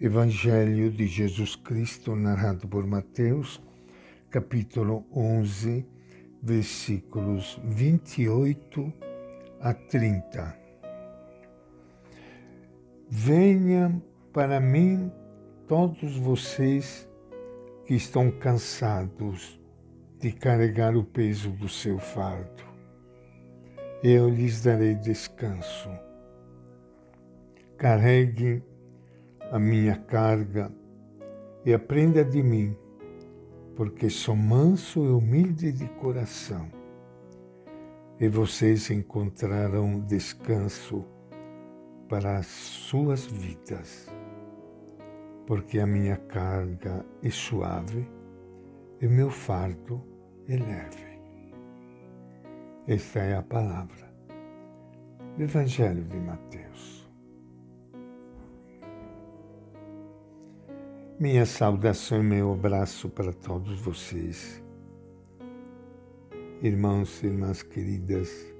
Evangelho de Jesus Cristo, narrado por Mateus, capítulo 11, versículos 28 a 30. Venham para mim todos vocês que estão cansados de carregar o peso do seu fardo. Eu lhes darei descanso. Carreguem a minha carga e aprenda de mim, porque sou manso e humilde de coração, e vocês encontrarão descanso para as suas vidas, porque a minha carga é suave e meu fardo é leve. Esta é a palavra do Evangelho de Mateus. Minha saudação e meu abraço para todos vocês, irmãos e irmãs queridas,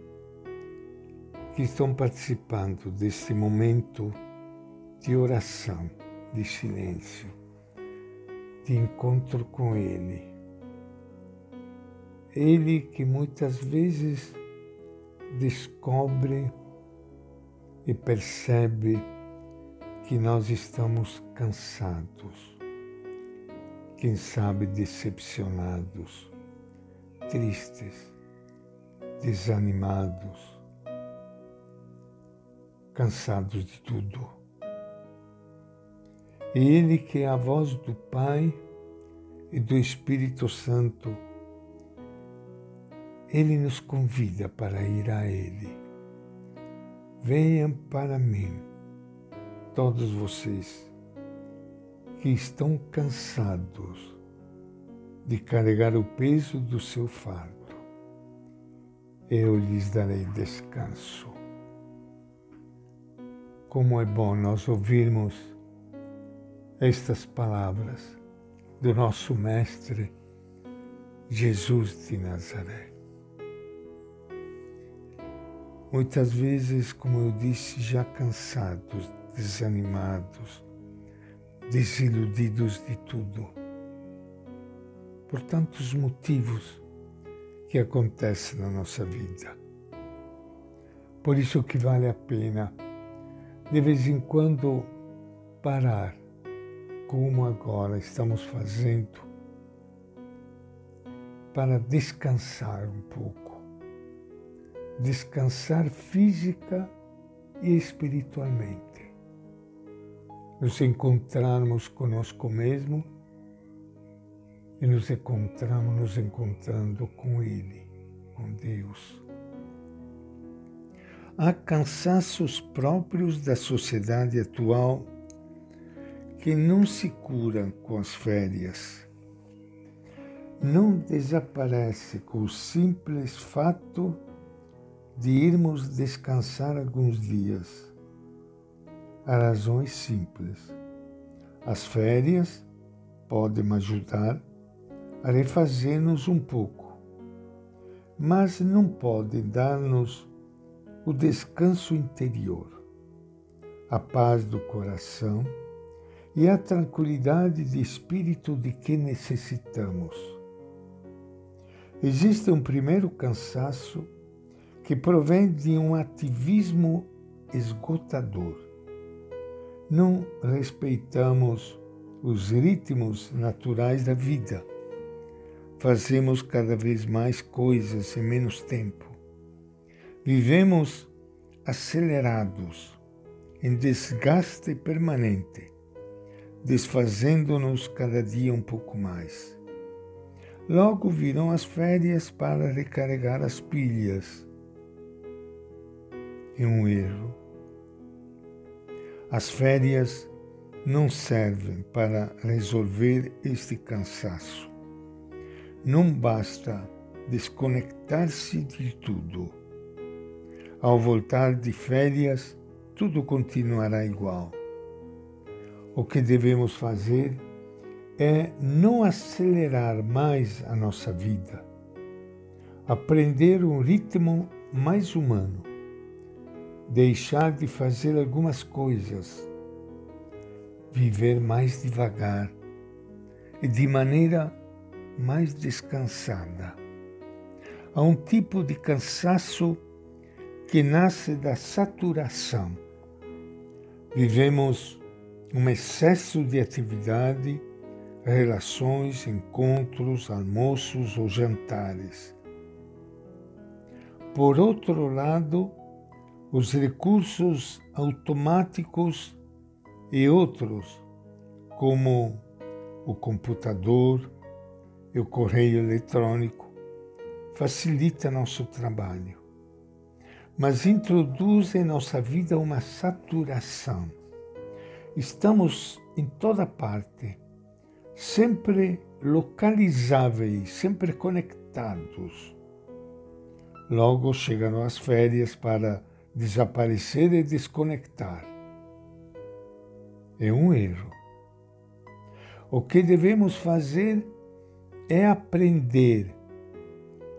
que estão participando deste momento de oração, de silêncio, de encontro com Ele. Ele que muitas vezes descobre e percebe que nós estamos cansados, quem sabe decepcionados, tristes, desanimados, cansados de tudo. E Ele que é a voz do Pai e do Espírito Santo, Ele nos convida para ir a Ele. Venham para mim todos vocês que estão cansados de carregar o peso do seu fardo, eu lhes darei descanso. Como é bom nós ouvirmos estas palavras do nosso Mestre Jesus de Nazaré. Muitas vezes, como eu disse, já cansados desanimados, desiludidos de tudo, por tantos motivos que acontecem na nossa vida. Por isso que vale a pena, de vez em quando, parar, como agora estamos fazendo, para descansar um pouco. Descansar física e espiritualmente nos encontrarmos conosco mesmo e nos encontramos nos encontrando com Ele, com Deus. Há cansaços próprios da sociedade atual que não se curam com as férias. Não desaparece com o simples fato de irmos descansar alguns dias a razões simples. As férias podem ajudar a refazer-nos um pouco, mas não podem dar-nos o descanso interior, a paz do coração e a tranquilidade de espírito de que necessitamos. Existe um primeiro cansaço que provém de um ativismo esgotador não respeitamos os ritmos naturais da vida. Fazemos cada vez mais coisas em menos tempo. Vivemos acelerados, em desgaste permanente, desfazendo-nos cada dia um pouco mais. Logo virão as férias para recarregar as pilhas. É um erro as férias não servem para resolver este cansaço. Não basta desconectar-se de tudo. Ao voltar de férias, tudo continuará igual. O que devemos fazer é não acelerar mais a nossa vida, aprender um ritmo mais humano deixar de fazer algumas coisas, viver mais devagar e de maneira mais descansada. Há um tipo de cansaço que nasce da saturação. Vivemos um excesso de atividade, relações, encontros, almoços ou jantares. Por outro lado, os recursos automáticos e outros, como o computador e o correio eletrônico, facilita nosso trabalho, mas introduz em nossa vida uma saturação. Estamos em toda parte, sempre localizáveis, sempre conectados. Logo chegam as férias para desaparecer e desconectar. É um erro. O que devemos fazer é aprender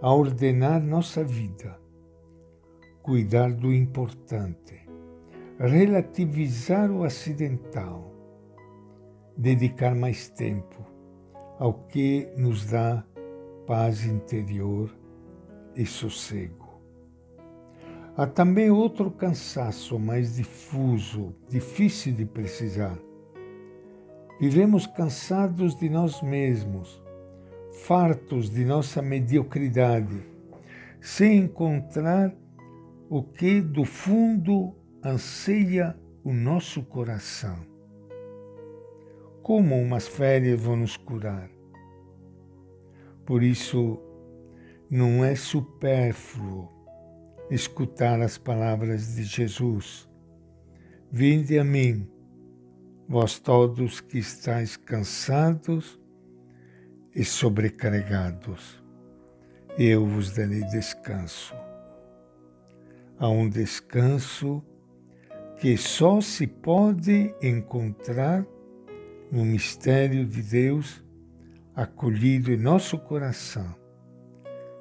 a ordenar nossa vida, cuidar do importante, relativizar o acidental, dedicar mais tempo ao que nos dá paz interior e sossego. Há também outro cansaço mais difuso, difícil de precisar. Vivemos cansados de nós mesmos, fartos de nossa mediocridade, sem encontrar o que do fundo anseia o nosso coração. Como umas férias vão nos curar? Por isso, não é supérfluo escutar as palavras de Jesus. Vinde a mim, vós todos que estáis cansados e sobrecarregados, eu vos darei descanso. Há um descanso que só se pode encontrar no mistério de Deus acolhido em nosso coração,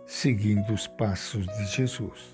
seguindo os passos de Jesus.